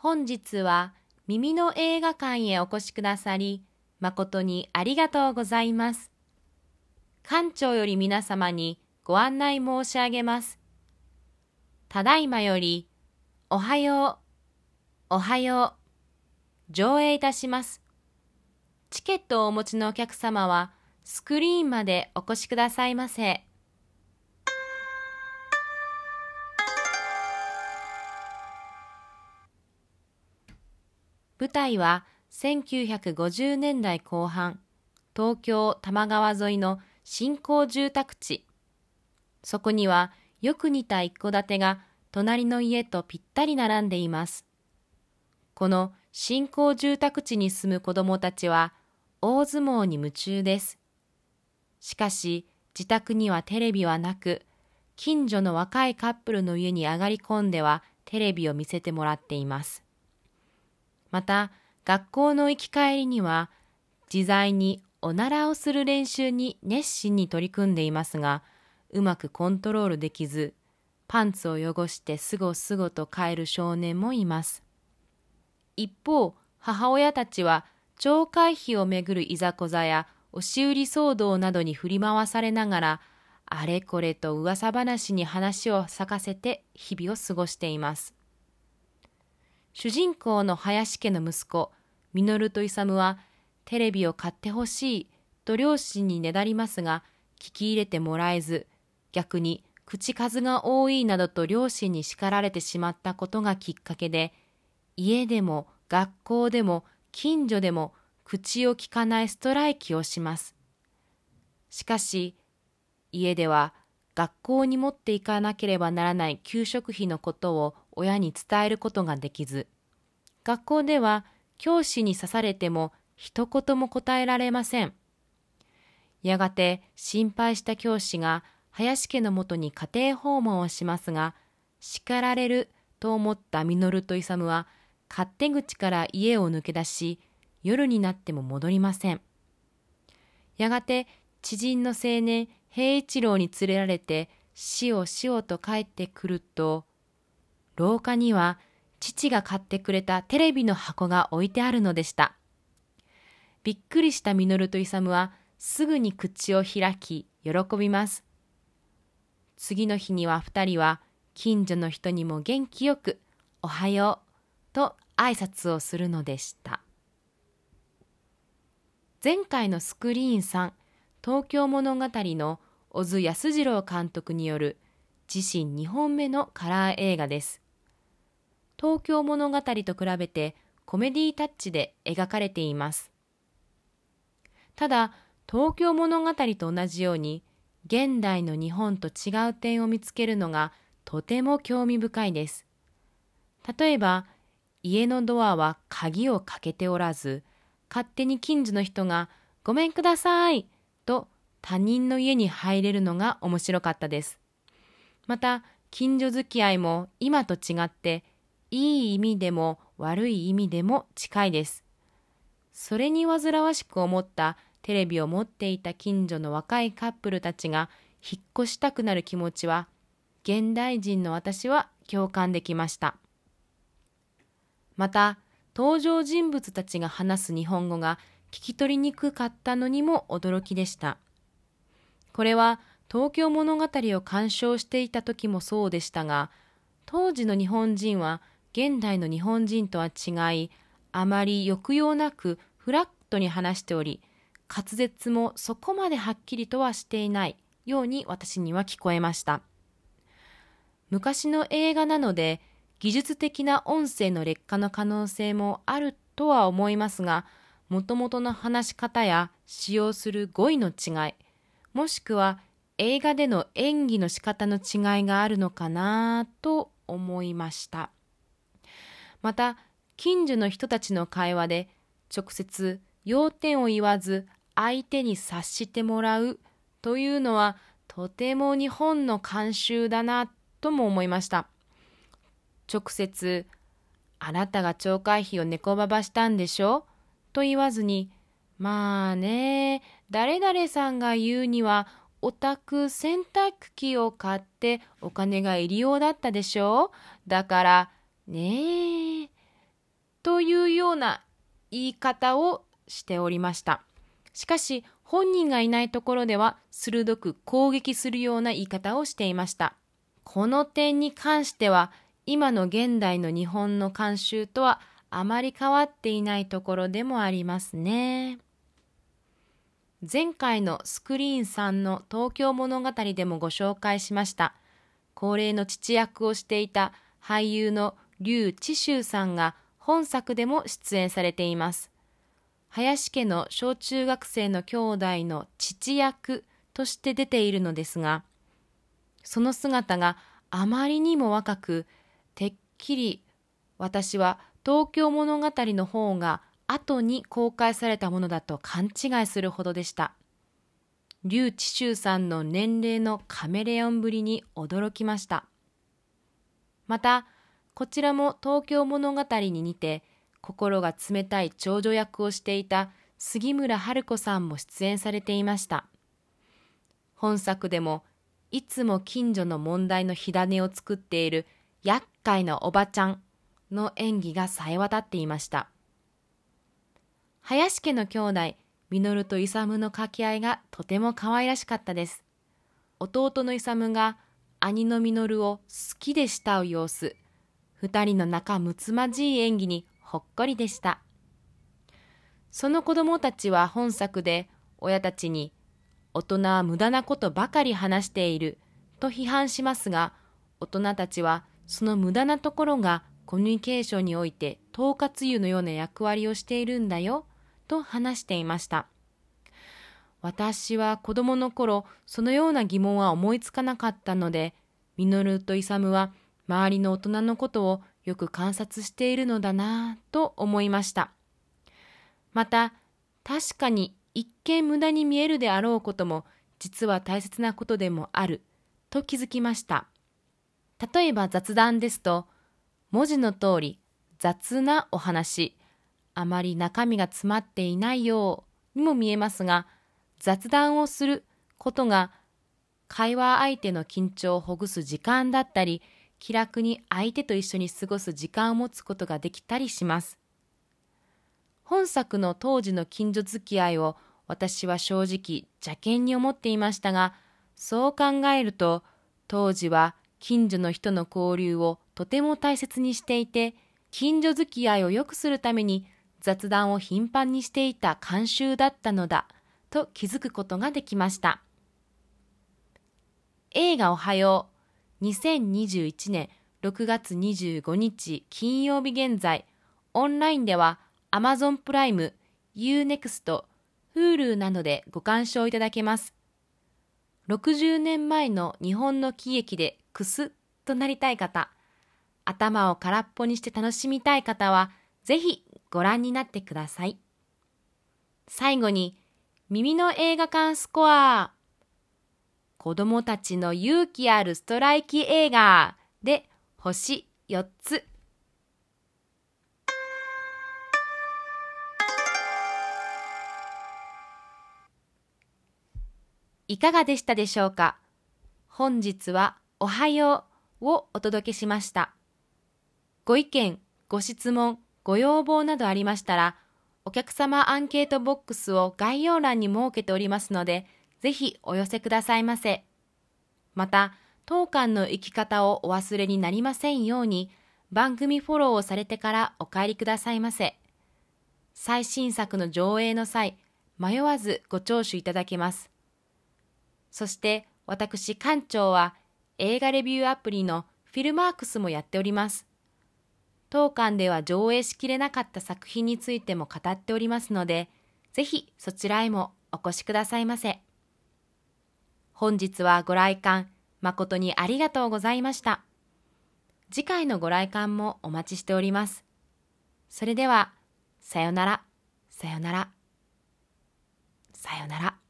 本日は耳の映画館へお越しくださり、誠にありがとうございます。館長より皆様にご案内申し上げます。ただいまより、おはよう、おはよう、上映いたします。チケットをお持ちのお客様は、スクリーンまでお越しくださいませ。舞台は1950年代後半、東京多摩川沿いの新興住宅地。そこにはよく似た一戸建てが隣の家とぴったり並んでいます。この新興住宅地に住む子供たちは大相撲に夢中です。しかし自宅にはテレビはなく、近所の若いカップルの家に上がり込んではテレビを見せてもらっています。また、学校の行き帰りには、自在におならをする練習に熱心に取り組んでいますが、うまくコントロールできず、パンツを汚してすごすごと帰る少年もいます。一方、母親たちは、懲戒費をめぐるいざこざや押し売り騒動などに振り回されながら、あれこれと噂話に話を咲かせて日々を過ごしています。主人公の林家の息子、稔と勇は、テレビを買ってほしいと両親にねだりますが、聞き入れてもらえず、逆に口数が多いなどと両親に叱られてしまったことがきっかけで、家でも学校でも近所でも口を聞かないストライキをします。しかし、家では学校に持っていかなければならない給食費のことを親に伝えることができず、学校では教師に刺されても一言も答えられません。やがて心配した教師が林家のもとに家庭訪問をしますが、叱られると思った稔と勇は勝手口から家を抜け出し、夜になっても戻りません。やがて知人の青年平一郎に連れられて、しおしおと帰ってくると、廊下には父が買ってくれたテレビの箱が置いてあるのでした。びっくりした稔と勇はすぐに口を開き喜びます。次の日には二人は近所の人にも元気よくおはようと挨拶をするのでした。前回のスクリーン3東京物語の小津安二郎監督による自身2本目のカラー映画です。東京物語と比べてコメディタッチで描かれています。ただ、東京物語と同じように、現代の日本と違う点を見つけるのがとても興味深いです。例えば、家のドアは鍵をかけておらず、勝手に近所の人がごめんくださいと他人の家に入れるのが面白かったです。また、近所付き合いも今と違っていい意味でも悪い意味でも近いです。それに煩わしく思ったテレビを持っていた近所の若いカップルたちが引っ越したくなる気持ちは、現代人の私は共感できました。また、登場人物たちが話す日本語が聞き取りにくかったのにも驚きでした。これは東京物語を鑑賞していた時もそうでしたが、当時の日本人は現代の日本人とは違い、あまり抑揚なくフラットに話しており、滑舌もそこまではっきりとはしていないように私には聞こえました。昔の映画なので、技術的な音声の劣化の可能性もあるとは思いますが、もともとの話し方や使用する語彙の違い、もしくは映画での演技の仕方の違いがあるのかなと思いました。また、近所の人たちの会話で直接要点を言わず相手に察してもらうというのはとても日本の慣習だなとも思いました。直接、あなたが懲戒費を猫ばばしたんでしょと言わずに、まあね、誰々さんが言うには、お宅洗濯機を買ってお金が入りようだったでしょだから、ねえ、というような言い方をしておりました。しかし、本人がいないところでは鋭く攻撃するような言い方をしていました。この点に関しては、今の現代の日本の慣習とはあまり変わっていないところでもありますね。前回のスクリーンさんの東京物語でもご紹介しました。高齢の父役をしていた俳優の劉智秀さんが本作でも出演されています。林家の小中学生の兄弟の父役として出ているのですが、その姿があまりにも若く、てっきり私は東京物語の方が後に公開されたものだと勘違いするほどでした。劉智秀さんの年齢のカメレオンぶりに驚きました。また、こちらも東京物語に似て、心が冷たい長女役をしていた杉村春子さんも出演されていました。本作でも、いつも近所の問題の火種を作っている厄介なおばちゃんの演技が冴え渡っていました。林家の兄弟、実と勇の掛け合いがとても可愛らしかったです。弟の勇が兄の実を好きで慕う様子、二人の仲睦まじい演技にほっこりでした。その子供たちは本作で親たちに大人は無駄なことばかり話していると批判しますが、大人たちはその無駄なところがコミュニケーションにおいて統括油のような役割をしているんだよと話していました。私は子供の頃、そのような疑問は思いつかなかったので、ミノルとイサムは周りの大人のことをよく観察しているのだなぁと思いました。また、確かに一見無駄に見えるであろうことも実は大切なことでもあると気づきました。例えば雑談ですと、文字の通り雑なお話、あまり中身が詰まっていないようにも見えますが、雑談をすることが会話相手の緊張をほぐす時間だったり、気楽に相手と一緒に過ごす時間を持つことができたりします。本作の当時の近所付き合いを私は正直邪険に思っていましたが、そう考えると当時は近所の人の交流をとても大切にしていて、近所付き合いを良くするために雑談を頻繁にしていた慣習だったのだと気づくことができました。映画おはよう2021年6月25日金曜日現在オンラインでは Amazon プライム、Unext、Hulu などでご鑑賞いただけます。60年前の日本の喜劇でクスとなりたい方、頭を空っぽにして楽しみたい方は、ぜひご覧になってください。最後に、耳の映画館スコア。子供たちの勇気あるストライキ映画で星4つ。いかがでしたでしょうか？本日はおはようをお届けしました。ご意見、ご質問、ご要望などありましたら、お客様アンケートボックスを概要欄に設けておりますので、ぜひお寄せくださいませ。また、当館の生き方をお忘れになりませんように、番組フォローをされてからお帰りくださいませ。最新作の上映の際、迷わずご聴取いただけます。そして私館長は映画レビューアプリのフィルマークスもやっております。当館では上映しきれなかった作品についても語っておりますので、ぜひそちらへもお越しくださいませ。本日はご来館誠にありがとうございました。次回のご来館もお待ちしております。それでは、さよなら、さよなら、さよなら。